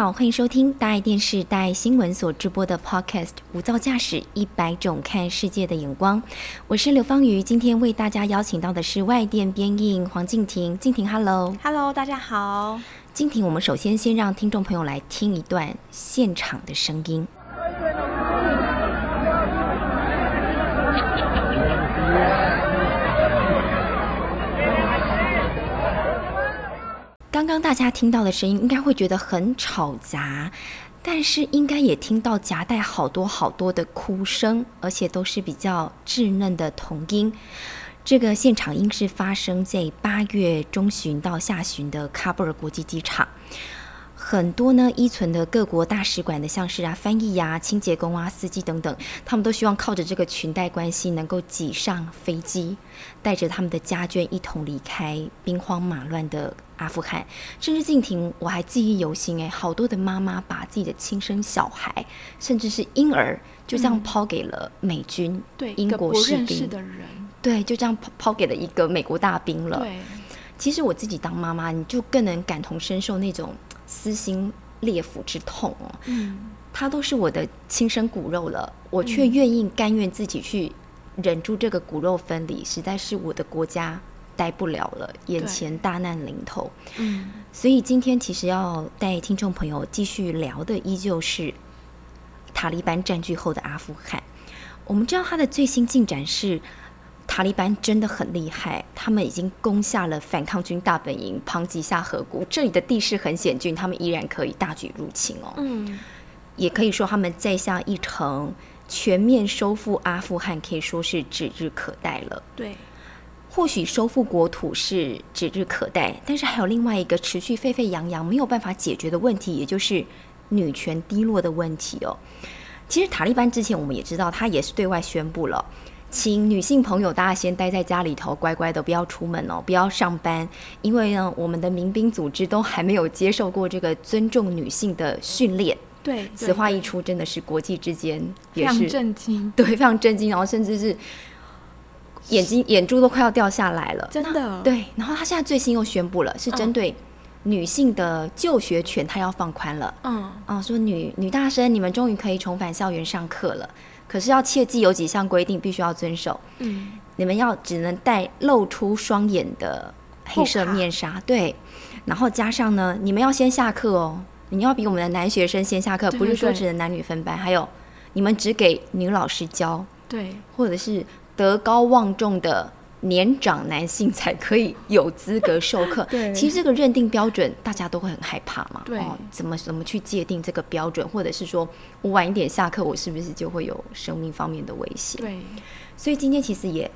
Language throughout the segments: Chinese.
好，欢迎收听大爱电视、大爱新闻所直播的 Podcast《无噪驾驶一百种看世界的眼光》。我是刘芳瑜，今天为大家邀请到的是外电编译黄静婷。静婷，Hello，Hello，大家好。静婷，我们首先先让听众朋友来听一段现场的声音。刚大家听到的声音，应该会觉得很吵杂，但是应该也听到夹带好多好多的哭声，而且都是比较稚嫩的童音。这个现场应是发生在八月中旬到下旬的喀布尔国际机场。很多呢，依存的各国大使馆的，像是啊翻译呀、清洁工啊、司机等等，他们都希望靠着这个裙带关系，能够挤上飞机，带着他们的家眷一同离开兵荒马乱的阿富汗。甚至静婷，我还记忆犹新哎，好多的妈妈把自己的亲生小孩，甚至是婴儿，就这样抛给了美军，对英国士兵的人，对，就这样抛抛给了一个美国大兵了。对，其实我自己当妈妈，你就更能感同身受那种。撕心裂腹之痛哦，嗯，他都是我的亲生骨肉了，我却愿意甘愿自己去忍住这个骨肉分离，实在是我的国家待不了了，眼前大难临头，嗯，所以今天其实要带听众朋友继续聊的，依旧是塔利班占据后的阿富汗。我们知道它的最新进展是。塔利班真的很厉害，他们已经攻下了反抗军大本营庞吉下河谷。这里的地势很险峻，他们依然可以大举入侵哦。嗯，也可以说他们再下一城，全面收复阿富汗，可以说是指日可待了。对，或许收复国土是指日可待，但是还有另外一个持续沸沸扬扬没有办法解决的问题，也就是女权低落的问题哦。其实塔利班之前我们也知道，他也是对外宣布了。请女性朋友，大家先待在家里头，乖乖的不要出门哦，不要上班，因为呢，我们的民兵组织都还没有接受过这个尊重女性的训练。对，此话一出，真的是国际之间非常震惊，对，非常震惊，然后甚至是眼睛眼珠都快要掉下来了，真的。对，然后他现在最新又宣布了，是针对女性的就学权，他要放宽了。嗯，啊，说女女大生，你们终于可以重返校园上课了。可是要切记有几项规定必须要遵守。嗯，你们要只能戴露出双眼的黑色面纱，对。然后加上呢，你们要先下课哦，你要比我们的男学生先下课，不是说只能男女分班。还有，你们只给女老师教，对，或者是德高望重的。年长男性才可以有资格授课。对，其实这个认定标准大家都会很害怕嘛。对，怎么怎么去界定这个标准，或者是说我晚一点下课，我是不是就会有生命方面的危险？对，所以今天其实也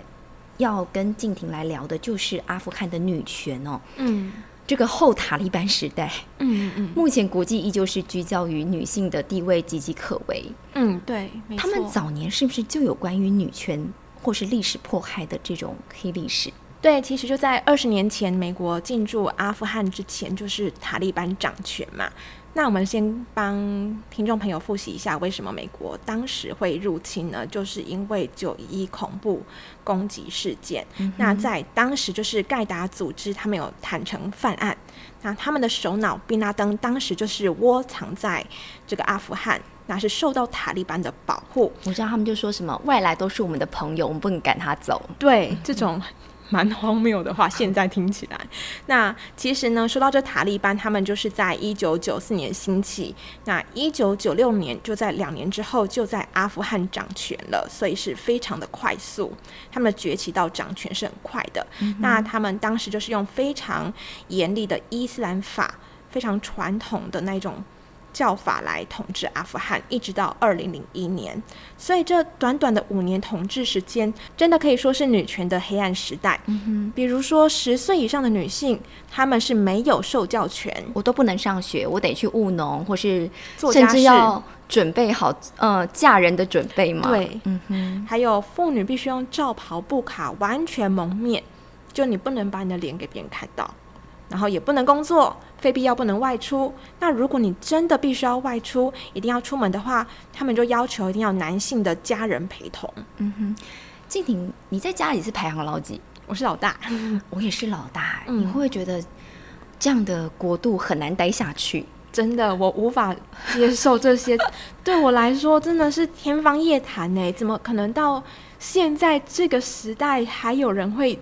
要跟静婷来聊的，就是阿富汗的女权哦。嗯，这个后塔利班时代，嗯嗯，目前国际依旧是聚焦于女性的地位岌岌可危。嗯，对，他们早年是不是就有关于女权？或是历史迫害的这种黑历史，对，其实就在二十年前，美国进驻阿富汗之前，就是塔利班掌权嘛。那我们先帮听众朋友复习一下，为什么美国当时会入侵呢？就是因为九一恐怖攻击事件。那在当时，就是盖达组织他们有坦诚犯案，那他们的首脑宾拉登当时就是窝藏在这个阿富汗。那是受到塔利班的保护。我知道他们就说什么外来都是我们的朋友，我们不能赶他走。对，这种蛮荒谬的话，现在听起来。那其实呢，说到这塔利班，他们就是在一九九四年兴起，那一九九六年就在两年之后就在阿富汗掌权了，所以是非常的快速。他们崛起到掌权是很快的。那他们当时就是用非常严厉的伊斯兰法，非常传统的那种。教法来统治阿富汗，一直到二零零一年。所以这短短的五年统治时间，真的可以说是女权的黑暗时代。嗯哼，比如说十岁以上的女性，她们是没有受教权，我都不能上学，我得去务农，或是做家事。准备好，呃，嫁人的准备嘛？对，嗯哼。还有妇女必须用罩袍布卡完全蒙面，就你不能把你的脸给别人看到，然后也不能工作，非必要不能外出。那如果你真的必须要外出，一定要出门的话，他们就要求一定要男性的家人陪同。嗯哼。静婷，你在家里是排行老几？我是老大，我也是老大。你会不会觉得这样的国度很难待下去？真的，我无法接受这些，对我来说真的是天方夜谭呢。怎么可能到现在这个时代还有人会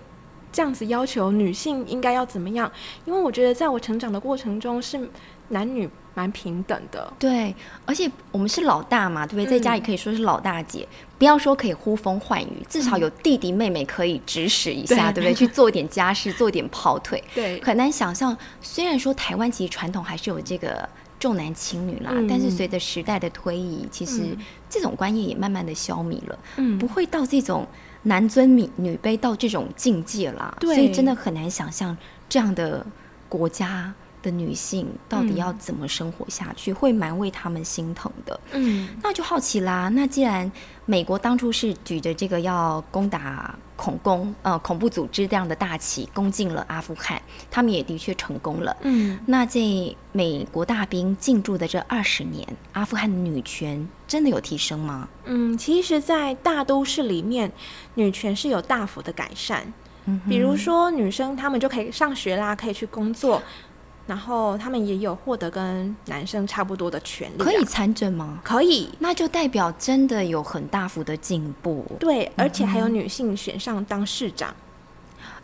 这样子要求女性应该要怎么样？因为我觉得在我成长的过程中是男女蛮平等的。对，而且我们是老大嘛，对不对？在家里可以说是老大姐，不要说可以呼风唤雨，至少有弟弟妹妹可以指使一下，对不对？去做一点家事，做一点跑腿。对，很难想象。虽然说台湾其实传统还是有这个。重男轻女啦，但是随着时代的推移，其实这种观念也慢慢的消弭了，嗯不会到这种男尊女女卑到这种境界了。所以真的很难想象这样的国家的女性到底要怎么生活下去，会蛮为他们心疼的。嗯，那就好奇啦。那既然美国当初是举着这个要攻打。恐攻呃恐怖组织这样的大旗攻进了阿富汗，他们也的确成功了。嗯，那这美国大兵进驻的这二十年，阿富汗的女权真的有提升吗？嗯，其实，在大都市里面，女权是有大幅的改善。嗯，比如说女生她们就可以上学啦，可以去工作。然后他们也有获得跟男生差不多的权利，可以参政吗？可以，那就代表真的有很大幅的进步。对，而且还有女性选上当市长。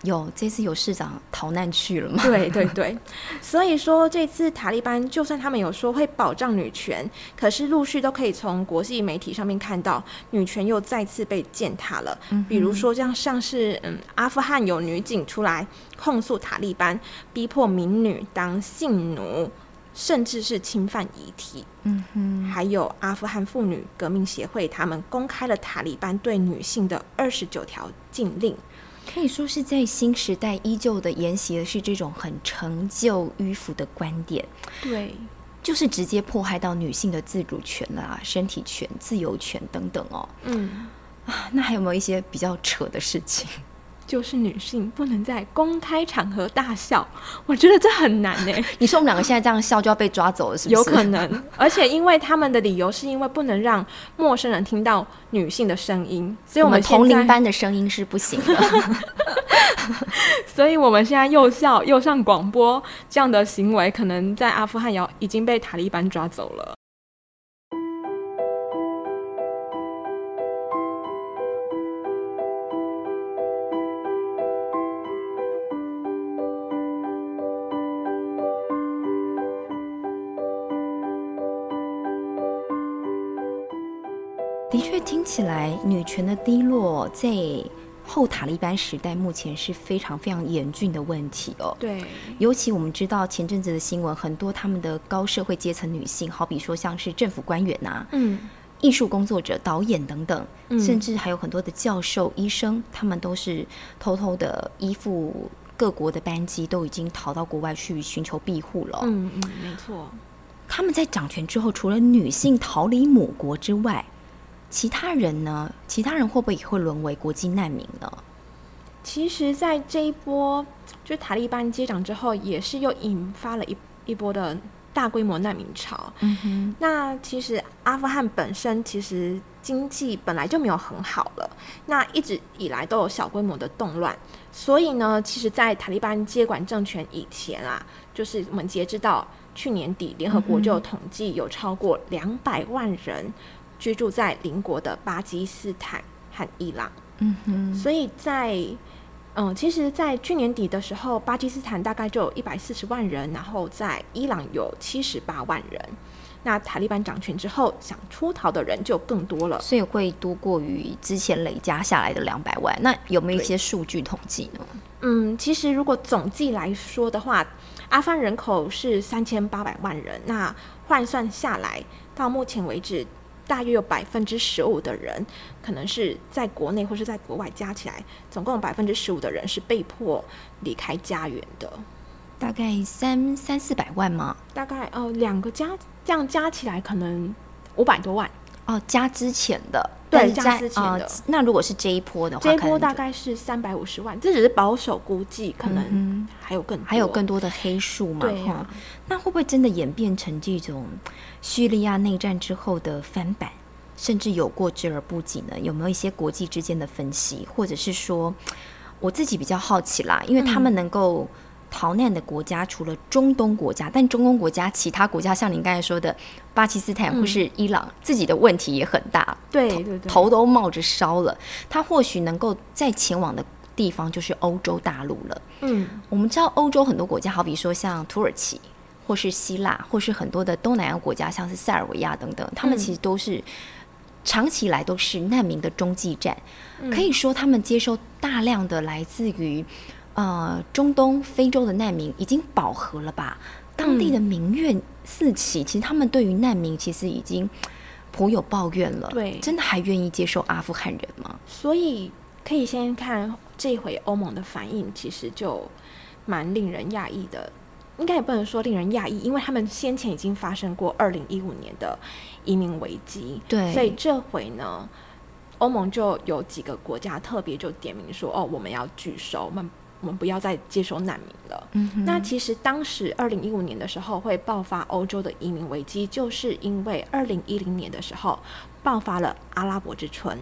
有这次有市长逃难去了吗？对对对，所以说这次塔利班就算他们有说会保障女权，可是陆续都可以从国际媒体上面看到女权又再次被践踏了。比如说这样像是嗯，阿富汗有女警出来控诉塔利班逼迫民女当性奴，甚至是侵犯遗体。嗯哼，还有阿富汗妇女革命协会，他们公开了塔利班对女性的二十九条禁令。可以说是在新时代依旧的沿袭的是这种很陈旧迂腐的观点，对，就是直接迫害到女性的自主权啦、身体权、自由权等等哦。嗯，啊，那还有没有一些比较扯的事情？就是女性不能在公开场合大笑，我觉得这很难呢。你说我们两个现在这样笑就要被抓走了，是不是？有可能，而且因为他们的理由是因为不能让陌生人听到女性的声音，所以我们同龄班的声音是不行的。所以我们现在又笑又上广播，这样的行为可能在阿富汗要已经被塔利班抓走了。起来女权的低落在后塔利班时代目前是非常非常严峻的问题哦。对，尤其我们知道前阵子的新闻，很多他们的高社会阶层女性，好比说像是政府官员呐，嗯，艺术工作者、导演等等，甚至还有很多的教授、医生，他们都是偷偷的依附各国的班机，都已经逃到国外去寻求庇护了。嗯嗯，没错。他们在掌权之后，除了女性逃离母国之外，其他人呢？其他人会不会也会沦为国际难民呢？其实，在这一波就塔利班接掌之后，也是又引发了一一波的大规模难民潮。嗯哼。那其实阿富汗本身其实经济本来就没有很好了，那一直以来都有小规模的动乱，所以呢，其实，在塔利班接管政权以前啊，就是我们截止到去年底，联合国就有统计有超过两百万人。居住在邻国的巴基斯坦和伊朗，嗯哼，所以在嗯，其实，在去年底的时候，巴基斯坦大概就有一百四十万人，然后在伊朗有七十八万人，那塔利班掌权之后，想出逃的人就更多了，所以会多过于之前累加下来的两百万。那有没有一些数据统计呢？嗯，其实如果总计来说的话，阿富汗人口是三千八百万人，那换算下来，到目前为止。大约有百分之十五的人，可能是在国内或是在国外加起来，总共百分之十五的人是被迫离开家园的。大概三三四百万吗？大概哦，两个加这样加起来可能五百多万。哦，加之前的，对，加之前的。那如果是这一波的话，这一波大概是三百五十万，这只是保守估计，可能还有更还有更多的黑数嘛？对那会不会真的演变成这种叙利亚内战之后的翻版，甚至有过之而不及呢？有没有一些国际之间的分析，或者是说，我自己比较好奇啦，因为他们能够。逃难的国家除了中东国家，但中东国家其他国家，像您刚才说的巴基斯坦或是伊朗，自己的问题也很大，对对对，头都冒着烧了。他或许能够再前往的地方就是欧洲大陆了。嗯，我们知道欧洲很多国家，好比说像土耳其，或是希腊，或是很多的东南亚国家，像是塞尔维亚等等，他们其实都是长期以来都是难民的中继站，可以说他们接收大量的来自于。呃，中东、非洲的难民已经饱和了吧？当地的民怨四起，其实他们对于难民其实已经颇有抱怨了。对，真的还愿意接受阿富汗人吗？所以可以先看这回欧盟的反应，其实就蛮令人讶异的。应该也不能说令人讶异，因为他们先前已经发生过二零一五年的移民危机。对，所以这回呢，欧盟就有几个国家特别就点名说：“哦，我们要拒收。”我们我们不要再接收难民了。那其实当时二零一五年的时候会爆发欧洲的移民危机，就是因为二零一零年的时候爆发了阿拉伯之春，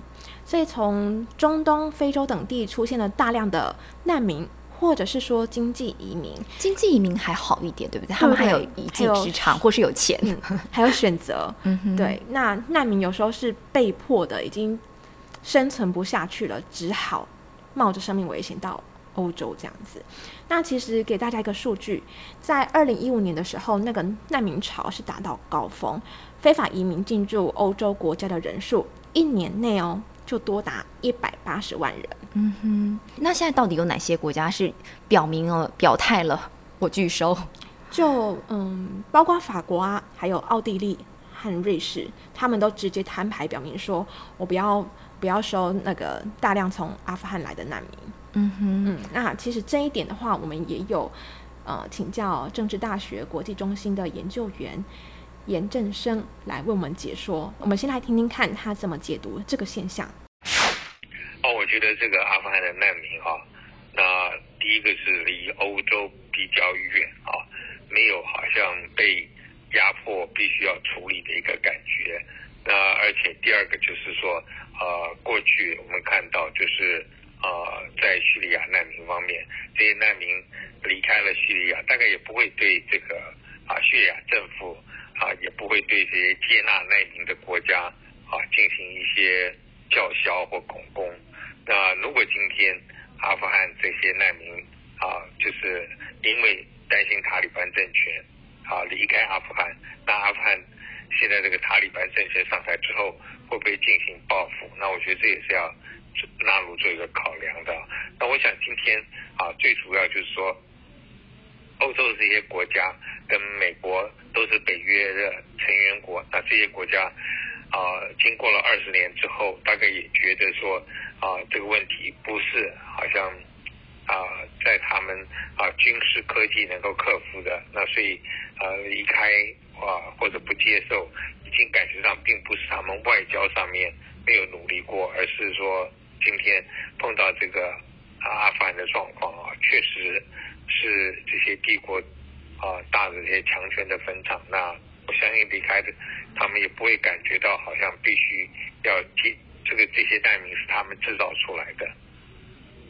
所以从中东、非洲等地出现了大量的难民，或者是说经济移民。经济移民还好一点，对不对？他们还有一技之长，或是有钱，还有选择。对，那难民有时候是被迫的，已经生存不下去了，只好冒着生命危险到。欧洲这样子，那其实给大家一个数据，在二零一五年的时候，那个难民潮是达到高峰，非法移民进入欧洲国家的人数，一年内哦就多达一百八十万人。嗯哼，那现在到底有哪些国家是表明了表态了我拒收？就嗯，包括法国啊，还有奥地利和瑞士，他们都直接摊牌表明说，我不要不要收那个大量从阿富汗来的难民。嗯哼，嗯，那其实这一点的话，我们也有呃请教政治大学国际中心的研究员严正生来为我们解说。我们先来听听看他怎么解读这个现象。哦，我觉得这个阿富汗的难民哈，那第一个是离欧洲比较远啊，没有好像被压迫必须要处理的一个感觉。那而且第二个就是说，呃，过去我们看到就是。呃，在叙利亚难民方面，这些难民离开了叙利亚，大概也不会对这个啊叙利亚政府啊，也不会对这些接纳难民的国家啊进行一些叫嚣或恐攻。那如果今天阿富汗这些难民啊，就是因为担心塔利班政权啊离开阿富汗，那阿富汗现在这个塔利班政权上台之后，会不会进行报复？那我觉得这也是要。纳入做一个考量的，那我想今天啊，最主要就是说，欧洲这些国家跟美国都是北约的成员国，那这些国家啊，经过了二十年之后，大概也觉得说啊，这个问题不是好像啊，在他们啊军事科技能够克服的，那所以啊离开啊或者不接受，已经感觉上并不是他们外交上面没有努力过，而是说。今天碰到这个阿富汗的状况啊，确实是这些帝国啊大的这些强权的坟场。那我相信离开的他们也不会感觉到好像必须要接这个这些难民是他们制造出来的。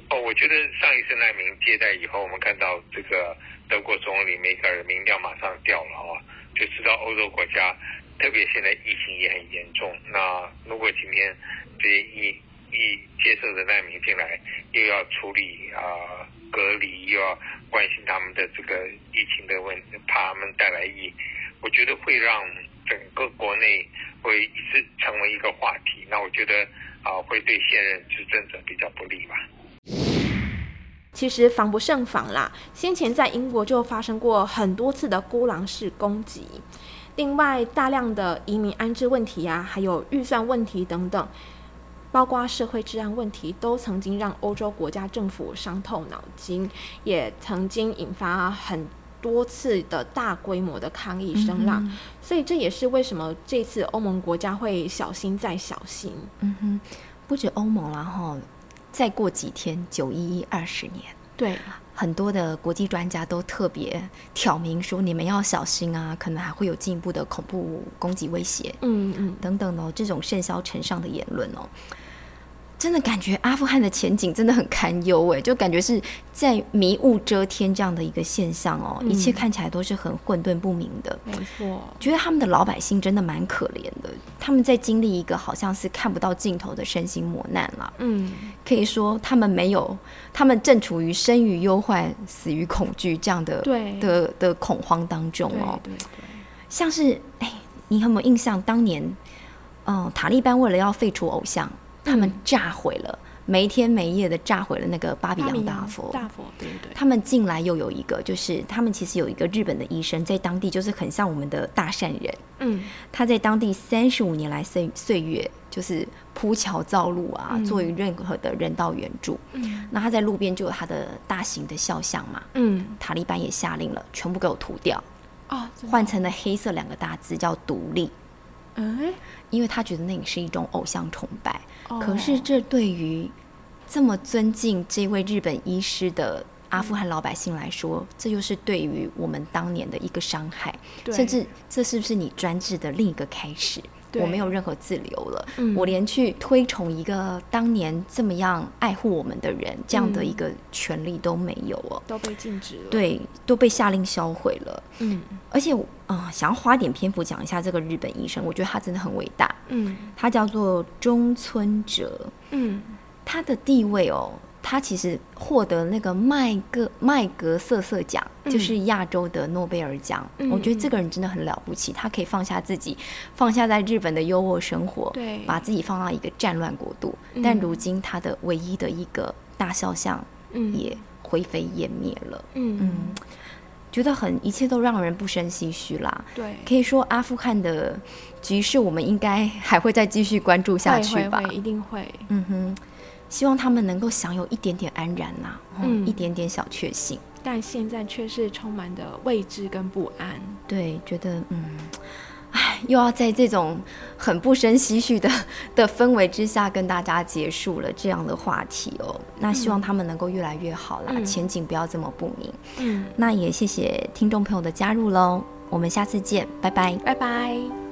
哦，我觉得上一次难民接待以后，我们看到这个德国总理梅克尔民调马上掉了啊，就知道欧洲国家特别现在疫情也很严重。那如果今天这些疫一接受的难民进来，又要处理啊隔离，又要关心他们的这个疫情的问题，怕他们带来疫，我觉得会让整个国内会一直成为一个话题。那我觉得啊，会对现任执政者比较不利吧。其实防不胜防啦，先前在英国就发生过很多次的孤狼式攻击。另外，大量的移民安置问题啊，还有预算问题等等，包括社会治安问题，都曾经让欧洲国家政府伤透脑筋，也曾经引发很多次的大规模的抗议声浪。所以，这也是为什么这次欧盟国家会小心再小心。嗯哼，不止欧盟了哈，再过几天九一一二十年，对。很多的国际专家都特别挑明说，你们要小心啊，可能还会有进一步的恐怖攻击威胁，嗯嗯等等哦，这种甚嚣尘上的言论哦。真的感觉阿富汗的前景真的很堪忧哎，就感觉是在迷雾遮天这样的一个现象哦，一切看起来都是很混沌不明的。没错，觉得他们的老百姓真的蛮可怜的，他们在经历一个好像是看不到尽头的身心磨难了。嗯，可以说他们没有，他们正处于生于忧患、死于恐惧这样的对的的恐慌当中哦。对对，像是哎，你有没有印象？当年，嗯，塔利班为了要废除偶像。他们炸毁了，没天没夜的炸毁了那个巴比扬大佛。大佛，对对。他们进来又有一个，就是他们其实有一个日本的医生，在当地就是很像我们的大善人。嗯。他在当地三十五年来岁岁月，就是铺桥造路啊，做于任何的人道援助。嗯。那他在路边就有他的大型的肖像嘛。嗯。塔利班也下令了，全部给我涂掉。哦。换成了黑色两个大字，叫独立。嗯。因为他觉得那也是一种偶像崇拜。可是，这对于这么尊敬这位日本医师的阿富汗老百姓来说，这就是对于我们当年的一个伤害。甚至，这是不是你专制的另一个开始？我没有任何自留了，我连去推崇一个当年这么样爱护我们的人这样的一个权利都没有哦，都被禁止了，对，都被下令销毁了。嗯，而且啊，想要花点篇幅讲一下这个日本医生，我觉得他真的很伟大。嗯，他叫做中村哲。嗯，他的地位哦。他其实获得那个麦格麦格瑟瑟奖，就是亚洲的诺贝尔奖。我觉得这个人真的很了不起，他可以放下自己，放下在日本的优渥生活，对，把自己放到一个战乱国度。但如今他的唯一的一个大肖像也灰飞烟灭了。嗯嗯，觉得很一切都让人不胜唏嘘啦。对，可以说阿富汗的局势，我们应该还会再继续关注下去吧？一定会。嗯哼。希望他们能够享有一点点安然呐，嗯，一点点小确幸，但现在却是充满的未知跟不安。对，觉得嗯，唉，又要在这种很不生唏嘘的的氛围之下跟大家结束了这样的话题哦。那希望他们能够越来越好啦，前景不要这么不明。嗯，那也谢谢听众朋友的加入喽，我们下次见，拜拜，拜拜。